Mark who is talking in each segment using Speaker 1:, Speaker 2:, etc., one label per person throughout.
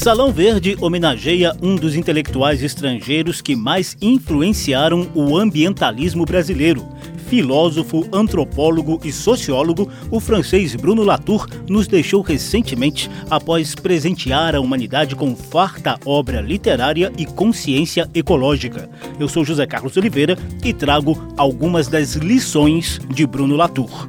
Speaker 1: Salão Verde homenageia um dos intelectuais estrangeiros que mais influenciaram o ambientalismo brasileiro. Filósofo, antropólogo e sociólogo, o francês Bruno Latour nos deixou recentemente após presentear a humanidade com farta obra literária e consciência ecológica. Eu sou José Carlos Oliveira e trago algumas das lições de Bruno Latour.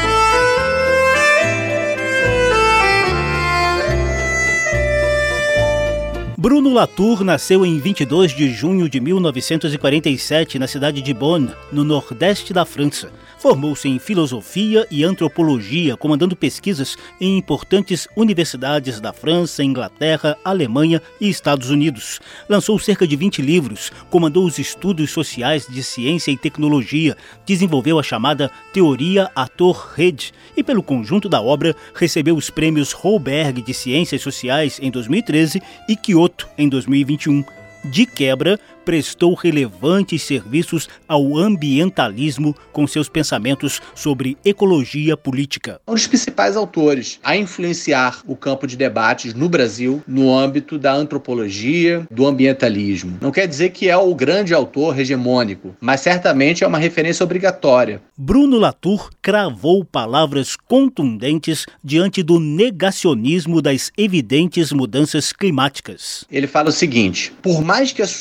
Speaker 1: Bruno Latour nasceu em 22 de junho de 1947 na cidade de Bonn, no nordeste da França. Formou-se em filosofia e antropologia, comandando pesquisas em importantes universidades da França, Inglaterra, Alemanha e Estados Unidos. Lançou cerca de 20 livros, comandou os estudos sociais de ciência e tecnologia, desenvolveu a chamada Teoria Ator-Rede e, pelo conjunto da obra, recebeu os prêmios Holberg de Ciências Sociais em 2013 e Kyoto em 2021. De quebra, prestou relevantes serviços ao ambientalismo com seus pensamentos sobre ecologia política.
Speaker 2: Um dos principais autores a influenciar o campo de debates no Brasil no âmbito da antropologia, do ambientalismo. Não quer dizer que é o grande autor hegemônico, mas certamente é uma referência obrigatória.
Speaker 1: Bruno Latour cravou palavras contundentes diante do negacionismo das evidentes mudanças climáticas.
Speaker 2: Ele fala o seguinte: por mais que as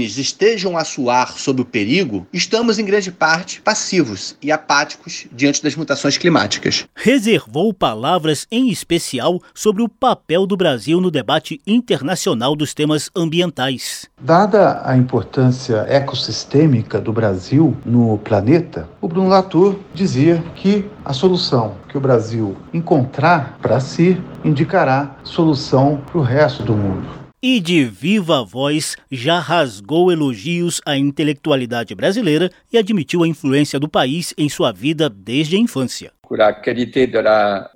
Speaker 2: estejam a suar sob o perigo, estamos em grande parte passivos e apáticos diante das mutações climáticas.
Speaker 1: Reservou palavras em especial sobre o papel do Brasil no debate internacional dos temas ambientais.
Speaker 3: Dada a importância ecossistêmica do Brasil no planeta, o Bruno Latour dizia que a solução que o Brasil encontrar para si indicará solução para o resto do mundo
Speaker 1: e de viva voz já rasgou elogios à intelectualidade brasileira e admitiu a influência do país em sua vida desde a infância.
Speaker 4: La qualité de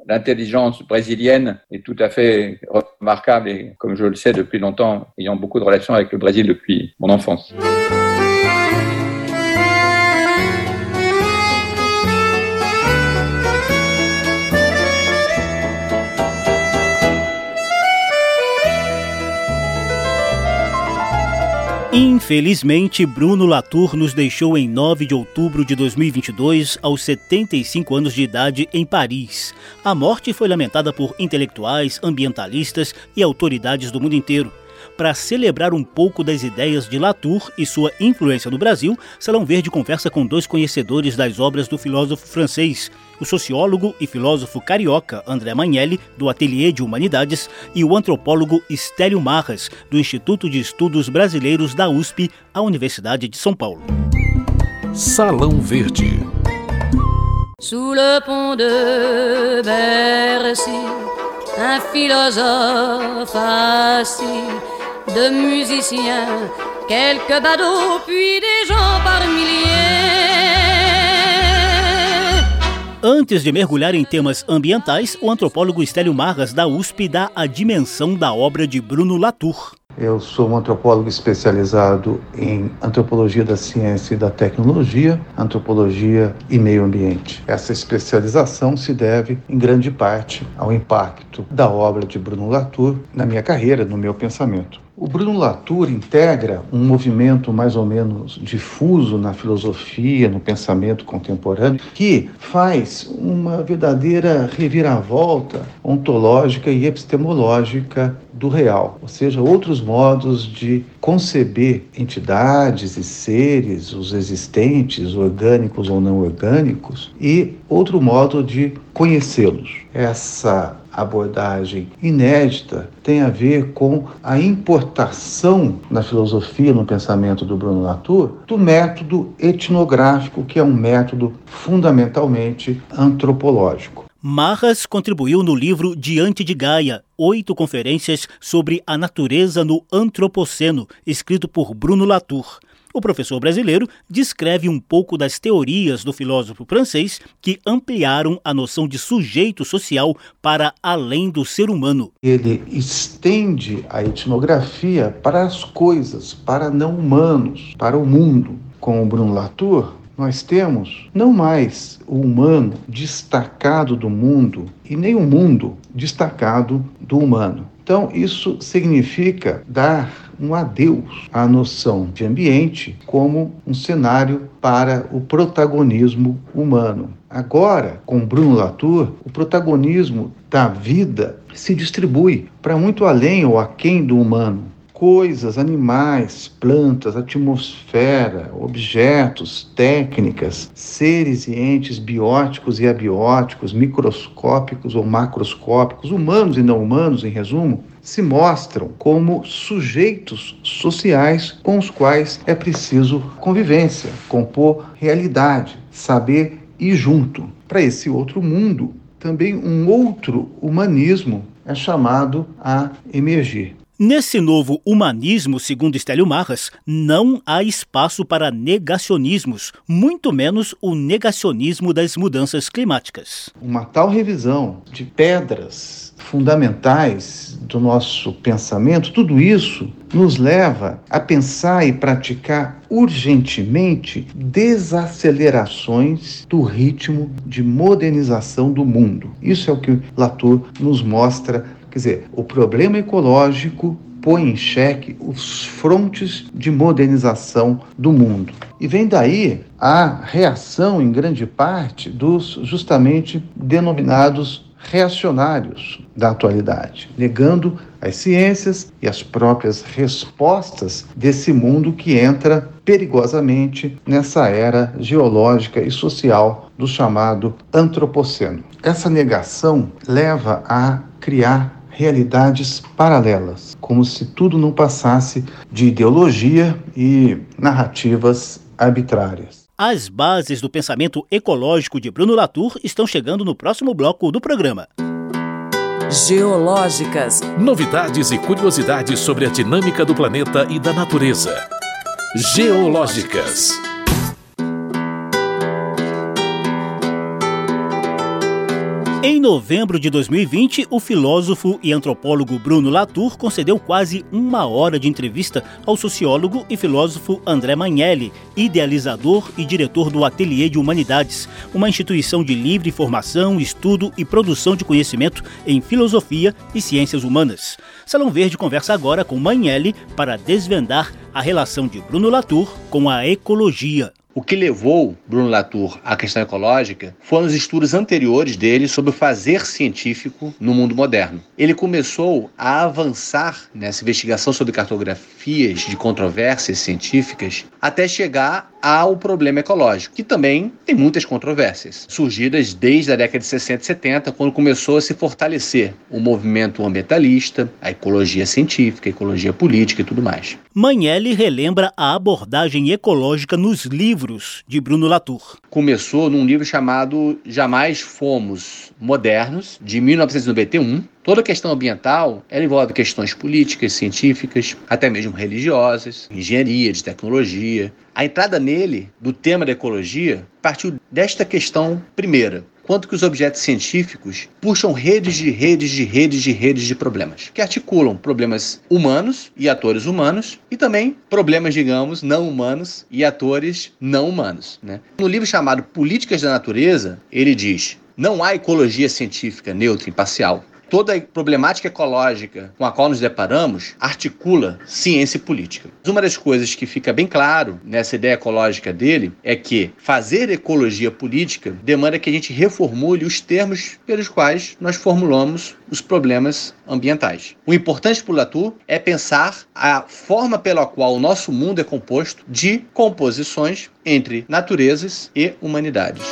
Speaker 4: l'intelligence brésilienne est tout à fait remarquable et comme je le sais depuis longtemps, ayant beaucoup de relations avec le Brésil depuis mon enfance.
Speaker 1: Infelizmente, Bruno Latour nos deixou em 9 de outubro de 2022, aos 75 anos de idade, em Paris. A morte foi lamentada por intelectuais, ambientalistas e autoridades do mundo inteiro. Para celebrar um pouco das ideias de Latour e sua influência no Brasil, Salão Verde conversa com dois conhecedores das obras do filósofo francês, o sociólogo e filósofo carioca André Magnelli, do Ateliê de Humanidades, e o antropólogo Estélio Marras, do Instituto de Estudos Brasileiros da USP, a Universidade de São Paulo.
Speaker 5: Salão Verde.
Speaker 6: Sous le pont de Bercy, un philosophe assis, de musiciens, quelques badauds, puis des gens par milliers.
Speaker 1: Antes de mergulhar em temas ambientais, o antropólogo Estélio Marras da USP dá a dimensão da obra de Bruno Latour.
Speaker 3: Eu sou um antropólogo especializado em antropologia da ciência e da tecnologia, antropologia e meio ambiente. Essa especialização se deve, em grande parte, ao impacto da obra de Bruno Latour na minha carreira, no meu pensamento. O Bruno Latour integra um movimento mais ou menos difuso na filosofia, no pensamento contemporâneo, que faz uma verdadeira reviravolta ontológica e epistemológica do real, ou seja, outros modos de conceber entidades e seres, os existentes, orgânicos ou não orgânicos, e outro modo de conhecê-los. Essa abordagem inédita tem a ver com a importação na filosofia, no pensamento do Bruno Latour, do método etnográfico, que é um método fundamentalmente antropológico.
Speaker 1: Marras contribuiu no livro Diante de Gaia, oito conferências sobre a natureza no Antropoceno, escrito por Bruno Latour. O professor brasileiro descreve um pouco das teorias do filósofo francês que ampliaram a noção de sujeito social para além do ser humano.
Speaker 3: Ele estende a etnografia para as coisas, para não humanos, para o mundo com o Bruno Latour, nós temos não mais o humano destacado do mundo e nem o mundo destacado do humano. Então, isso significa dar um adeus à noção de ambiente como um cenário para o protagonismo humano. Agora, com Bruno Latour, o protagonismo da vida se distribui para muito além ou aquém do humano coisas, animais, plantas, atmosfera, objetos, técnicas, seres e entes bióticos e abióticos, microscópicos ou macroscópicos, humanos e não humanos, em resumo, se mostram como sujeitos sociais com os quais é preciso convivência, compor realidade, saber ir junto. Para esse outro mundo, também um outro humanismo é chamado a emergir.
Speaker 1: Nesse novo humanismo, segundo Estélio Marras, não há espaço para negacionismos, muito menos o negacionismo das mudanças climáticas.
Speaker 3: Uma tal revisão de pedras fundamentais do nosso pensamento, tudo isso nos leva a pensar e praticar urgentemente desacelerações do ritmo de modernização do mundo. Isso é o que Latour nos mostra Quer dizer, o problema ecológico põe em xeque os frontes de modernização do mundo. E vem daí a reação, em grande parte, dos justamente denominados reacionários da atualidade, negando as ciências e as próprias respostas desse mundo que entra perigosamente nessa era geológica e social do chamado antropoceno. Essa negação leva a criar realidades paralelas, como se tudo não passasse de ideologia e narrativas arbitrárias.
Speaker 1: As bases do pensamento ecológico de Bruno Latour estão chegando no próximo bloco do programa.
Speaker 5: Geológicas. Novidades e curiosidades sobre a dinâmica do planeta e da natureza. Geológicas.
Speaker 1: Em novembro de 2020, o filósofo e antropólogo Bruno Latour concedeu quase uma hora de entrevista ao sociólogo e filósofo André Magnelli, idealizador e diretor do Ateliê de Humanidades, uma instituição de livre formação, estudo e produção de conhecimento em filosofia e ciências humanas. Salão Verde conversa agora com Magnelli para desvendar a relação de Bruno Latour com a ecologia.
Speaker 2: O que levou Bruno Latour à questão ecológica foram os estudos anteriores dele sobre o fazer científico no mundo moderno. Ele começou a avançar nessa investigação sobre cartografias de controvérsias científicas até chegar ao problema ecológico, que também tem muitas controvérsias, surgidas desde a década de 60 e 70, quando começou a se fortalecer o movimento ambientalista, a ecologia científica, a ecologia política e tudo mais.
Speaker 1: Manelli relembra a abordagem ecológica nos livros de Bruno Latour.
Speaker 2: Começou num livro chamado Jamais Fomos Modernos, de 1991, Toda questão ambiental ela envolve questões políticas, científicas, até mesmo religiosas, engenharia, de tecnologia. A entrada nele do tema da ecologia partiu desta questão primeira. Quanto que os objetos científicos puxam redes de redes de redes de redes de problemas, que articulam problemas humanos e atores humanos e também problemas, digamos, não humanos e atores não humanos. Né? No livro chamado Políticas da Natureza, ele diz: não há ecologia científica neutra e imparcial toda a problemática ecológica com a qual nos deparamos articula ciência e política. Uma das coisas que fica bem claro nessa ideia ecológica dele é que fazer ecologia política demanda que a gente reformule os termos pelos quais nós formulamos os problemas ambientais. O importante para o Latour é pensar a forma pela qual o nosso mundo é composto de composições entre naturezas e humanidades.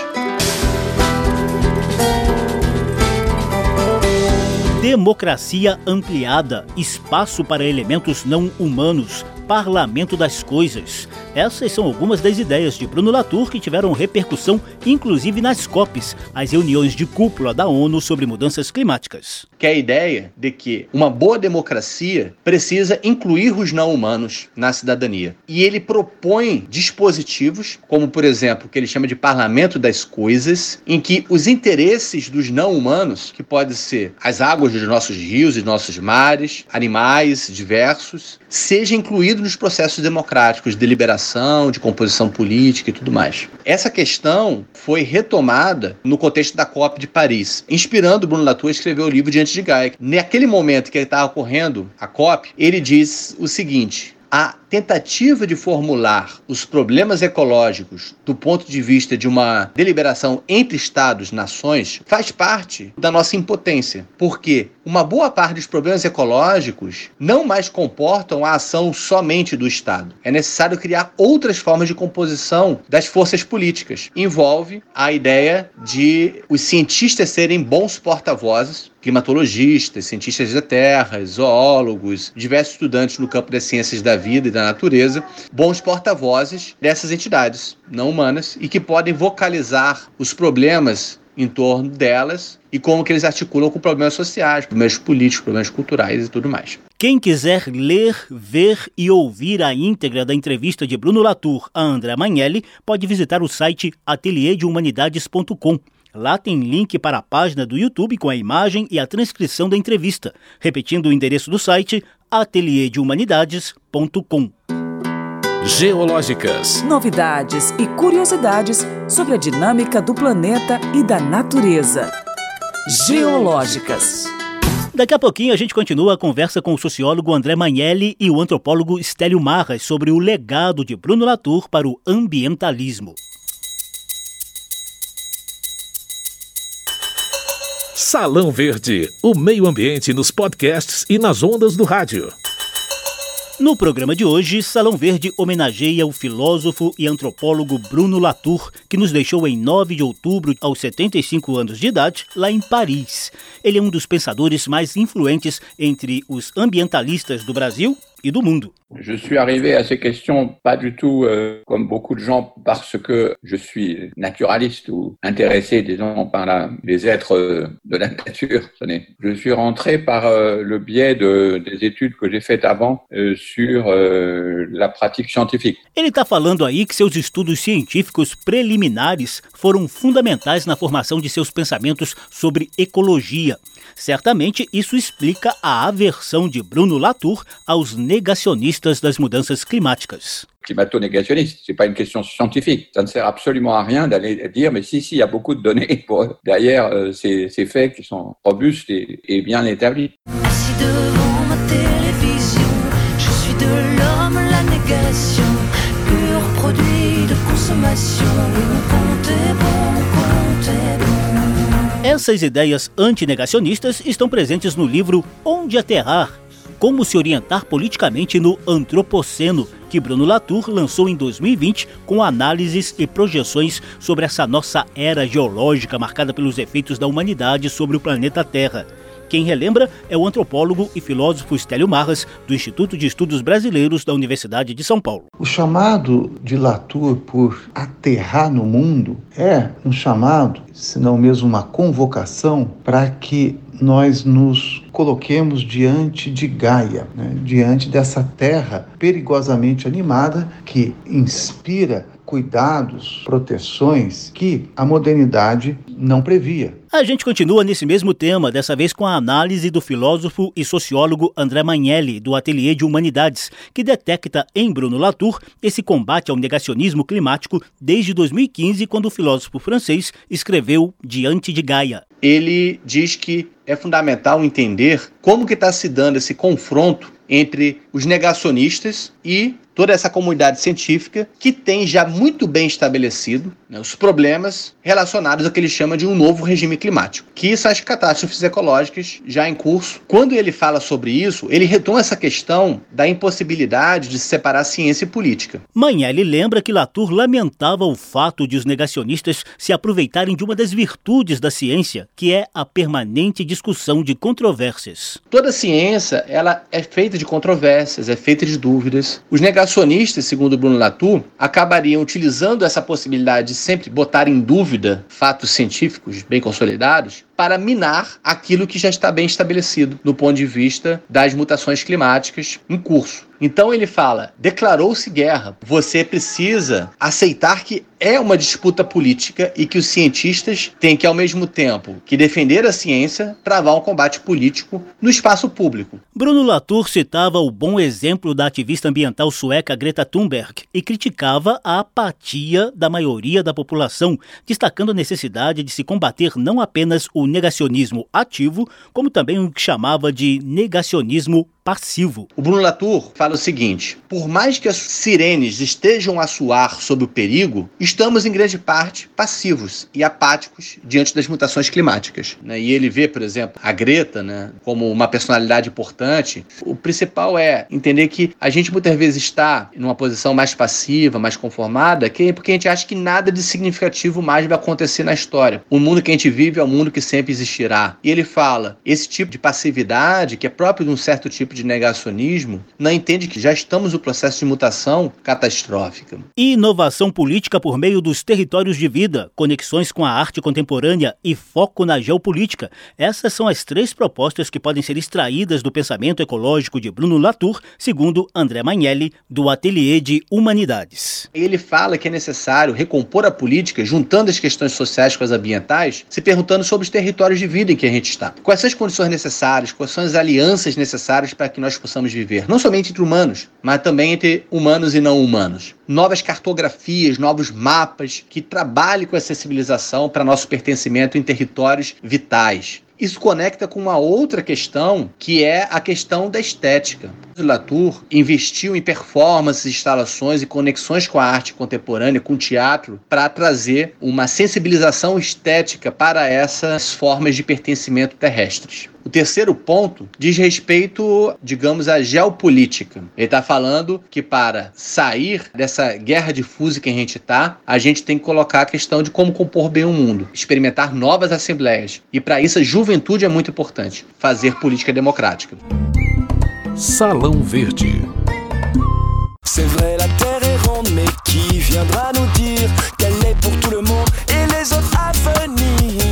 Speaker 1: Democracia ampliada, espaço para elementos não humanos, parlamento das coisas. Essas são algumas das ideias de Bruno Latour que tiveram repercussão inclusive nas COPs, as reuniões de cúpula da ONU sobre mudanças climáticas.
Speaker 2: Que é a ideia de que uma boa democracia precisa incluir os não humanos na cidadania. E ele propõe dispositivos, como por exemplo, o que ele chama de parlamento das coisas, em que os interesses dos não humanos, que podem ser as águas dos nossos rios e nossos mares, animais diversos, seja nos processos democráticos de deliberação, de composição política e tudo mais. Essa questão foi retomada no contexto da COP de Paris, inspirando Bruno Latour a escrever o livro Diante de Gaia. Naquele momento que estava ocorrendo a COP, ele diz o seguinte: a tentativa de formular os problemas ecológicos do ponto de vista de uma deliberação entre estados, nações, faz parte da nossa impotência, porque uma boa parte dos problemas ecológicos não mais comportam a ação somente do Estado. É necessário criar outras formas de composição das forças políticas. Envolve a ideia de os cientistas serem bons porta-vozes climatologistas, cientistas da terra, zoólogos, diversos estudantes no campo das ciências da vida e da natureza, bons porta-vozes dessas entidades não humanas e que podem vocalizar os problemas em torno delas e como que eles articulam com problemas sociais, problemas políticos, problemas culturais e tudo mais.
Speaker 1: Quem quiser ler, ver e ouvir a íntegra da entrevista de Bruno Latour a André Magnelli, pode visitar o site atelierdehumanidades.com. Lá tem link para a página do YouTube com a imagem e a transcrição da entrevista. Repetindo o endereço do site, atelierdehumanidades.com.
Speaker 5: Geológicas.
Speaker 7: Novidades e curiosidades sobre a dinâmica do planeta e da natureza. Geológicas.
Speaker 1: Daqui a pouquinho a gente continua a conversa com o sociólogo André Magnelli e o antropólogo Stélio Marras sobre o legado de Bruno Latour para o ambientalismo.
Speaker 5: Salão Verde, o meio ambiente nos podcasts e nas ondas do rádio.
Speaker 1: No programa de hoje, Salão Verde homenageia o filósofo e antropólogo Bruno Latour, que nos deixou em 9 de outubro, aos 75 anos de idade, lá em Paris. Ele é um dos pensadores mais influentes entre os ambientalistas do Brasil
Speaker 4: Je suis arrivé à ces questions pas du tout euh, comme beaucoup de gens parce que je suis naturaliste ou intéressé, disons, par la, les êtres euh, de la nature. Je suis rentré par euh, le biais de, des études que j'ai faites avant euh, sur euh, la pratique scientifique.
Speaker 1: Ele está falando aí que seus estudos científicos preliminares foram fundamentais na formação de seus pensamentos sobre ecologia. Certamente isso explica a aversão de Bruno Latour aos negacionistas das mudanças climáticas.
Speaker 4: climato-négationniste. C'est pas une question scientifique. Ça ne sert absolument à rien d'aller dire, mais si, si, il y a beaucoup de données pour, derrière euh, ces, ces, faits qui sont robustes et, et bien établis.
Speaker 8: Assis devant ma télévision, je suis de l'homme la négation, pur produit de consommation.
Speaker 1: Essas ideias antinegacionistas estão presentes no livro Onde Aterrar, Como se orientar politicamente no Antropoceno, que Bruno Latour lançou em 2020 com análises e projeções sobre essa nossa era geológica marcada pelos efeitos da humanidade sobre o planeta Terra. Quem relembra é o antropólogo e filósofo Stélio Marras, do Instituto de Estudos Brasileiros da Universidade de São Paulo.
Speaker 3: O chamado de Latour por aterrar no mundo é um chamado, se não mesmo uma convocação, para que nós nos coloquemos diante de Gaia, né? diante dessa terra perigosamente animada que inspira cuidados, proteções que a modernidade não previa.
Speaker 1: A gente continua nesse mesmo tema, dessa vez com a análise do filósofo e sociólogo André Magnelli, do Ateliê de Humanidades, que detecta em Bruno Latour esse combate ao negacionismo climático desde 2015, quando o filósofo francês escreveu Diante de Gaia.
Speaker 2: Ele diz que é fundamental entender como que está se dando esse confronto entre os negacionistas e toda essa comunidade científica que tem já muito bem estabelecido né, os problemas relacionados ao que ele chama de um novo regime climático, que são as catástrofes ecológicas já em curso. Quando ele fala sobre isso, ele retoma essa questão da impossibilidade de separar ciência e política.
Speaker 1: Manhã lembra que Latour lamentava o fato de os negacionistas se aproveitarem de uma das virtudes da ciência, que é a permanente discussão de controvérsias.
Speaker 2: Toda ciência ela é feita de controvérsias, é feita de dúvidas. Os negacionistas, segundo Bruno Latour, acabariam utilizando essa possibilidade de sempre botar em dúvida fatos científicos bem consolidados para minar aquilo que já está bem estabelecido do ponto de vista das mutações climáticas em curso. Então ele fala: declarou-se guerra. Você precisa aceitar que é uma disputa política e que os cientistas têm que, ao mesmo tempo que defender a ciência, travar um combate político no espaço público.
Speaker 1: Bruno Latour citava o bom exemplo da ativista ambiental sueca Greta Thunberg e criticava a apatia da maioria da população, destacando a necessidade de se combater não apenas o negacionismo ativo, como também o que chamava de negacionismo passivo.
Speaker 2: O Bruno Latour fala o seguinte: por mais que as sirenes estejam a soar sob o perigo, estamos em grande parte passivos e apáticos diante das mutações climáticas. Né? E ele vê, por exemplo, a Greta né, como uma personalidade importante. O principal é entender que a gente muitas vezes está em uma posição mais passiva, mais conformada, é porque a gente acha que nada de significativo mais vai acontecer na história. O mundo que a gente vive é o mundo que sempre existirá. E ele fala: esse tipo de passividade, que é próprio de um certo tipo tipo de negacionismo não entende que já estamos no processo de mutação catastrófica.
Speaker 1: Inovação política por meio dos territórios de vida, conexões com a arte contemporânea e foco na geopolítica. Essas são as três propostas que podem ser extraídas do pensamento ecológico de Bruno Latour, segundo André Magnelli, do Ateliê de Humanidades.
Speaker 2: Ele fala que é necessário recompor a política, juntando as questões sociais com as ambientais, se perguntando sobre os territórios de vida em que a gente está. Quais são as condições necessárias, quais são as alianças necessárias para que nós possamos viver, não somente entre humanos, mas também entre humanos e não humanos. Novas cartografias, novos mapas que trabalhem com a sensibilização para nosso pertencimento em territórios vitais. Isso conecta com uma outra questão, que é a questão da estética. Latour investiu em performances, instalações e conexões com a arte contemporânea, com o teatro, para trazer uma sensibilização estética para essas formas de pertencimento terrestres. O terceiro ponto diz respeito, digamos, à geopolítica. Ele está falando que para sair dessa guerra difusa que a gente está, a gente tem que colocar a questão de como compor bem o mundo, experimentar novas assembleias. E para isso a juventude é muito importante, fazer política democrática.
Speaker 5: Salão Verde. C'est vrai, la terre est ronde, mais qui viendra nous dire qu'elle est pour tout le monde et les autres à venir?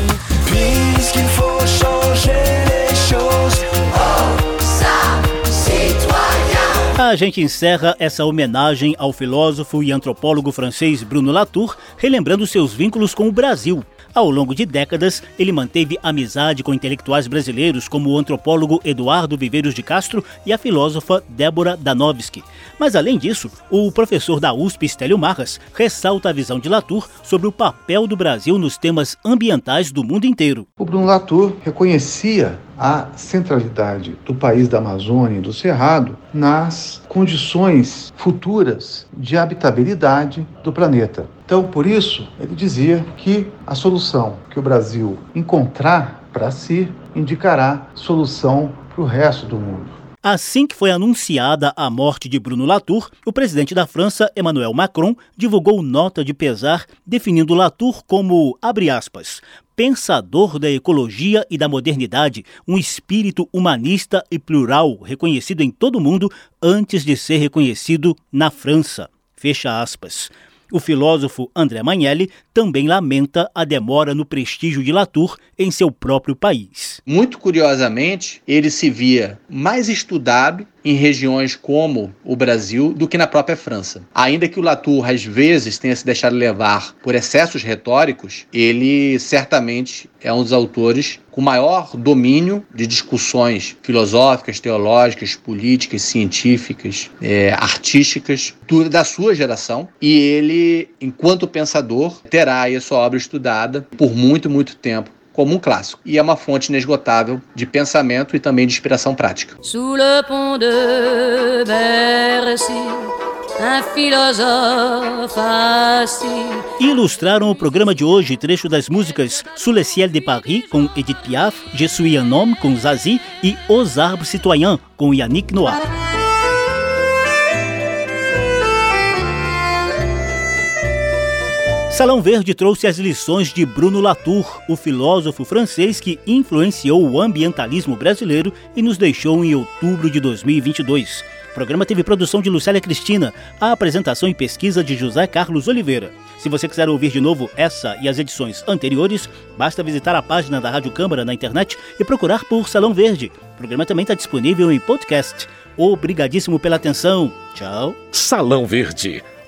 Speaker 5: Puisqu'il faut changer les choses. Oh, ça, citoyen! A gente encerra essa homenagem ao filósofo e antropólogo francês Bruno Latour, relembrando seus vínculos com o Brasil. Ao longo de décadas, ele manteve amizade com intelectuais brasileiros como o antropólogo Eduardo Viveiros de Castro e a filósofa Débora Danovski. Mas além disso, o professor da USP, Stélio Marras, ressalta a visão de Latour sobre o papel do Brasil nos temas ambientais do mundo inteiro.
Speaker 3: O Bruno Latour reconhecia a centralidade do país da Amazônia e do Cerrado nas condições futuras de habitabilidade do planeta. Então, por isso, ele dizia que a solução que o Brasil encontrar para si indicará solução para o resto do mundo.
Speaker 1: Assim que foi anunciada a morte de Bruno Latour, o presidente da França, Emmanuel Macron, divulgou nota de pesar definindo Latour como, abre aspas, pensador da ecologia e da modernidade, um espírito humanista e plural reconhecido em todo o mundo antes de ser reconhecido na França. Fecha aspas. O filósofo André Magnelli também lamenta a demora no prestígio de Latour em seu próprio país.
Speaker 2: Muito curiosamente, ele se via mais estudado em regiões como o Brasil do que na própria França. Ainda que o Latour às vezes tenha se deixado levar por excessos retóricos, ele certamente é um dos autores com maior domínio de discussões filosóficas, teológicas, políticas, científicas, é, artísticas da sua geração. E ele, enquanto pensador, terá aí a sua obra estudada por muito, muito tempo como um clássico e é uma fonte inesgotável de pensamento e também de inspiração prática. Sous le pont de Bercy.
Speaker 1: Un philosophe assis. Ilustraram o programa de hoje trecho das músicas Sous le ciel de Paris com Edith Piaf, Je suis un homme com Zazie e Os Arbres Citoyens com Yannick Noir. Salão Verde trouxe as lições de Bruno Latour, o filósofo francês que influenciou o ambientalismo brasileiro e nos deixou em outubro de 2022. O programa teve produção de Lucélia Cristina, a apresentação e pesquisa de José Carlos Oliveira. Se você quiser ouvir de novo essa e as edições anteriores, basta visitar a página da Rádio Câmara na internet e procurar por Salão Verde. O programa também está disponível em podcast. Obrigadíssimo pela atenção. Tchau.
Speaker 5: Salão Verde,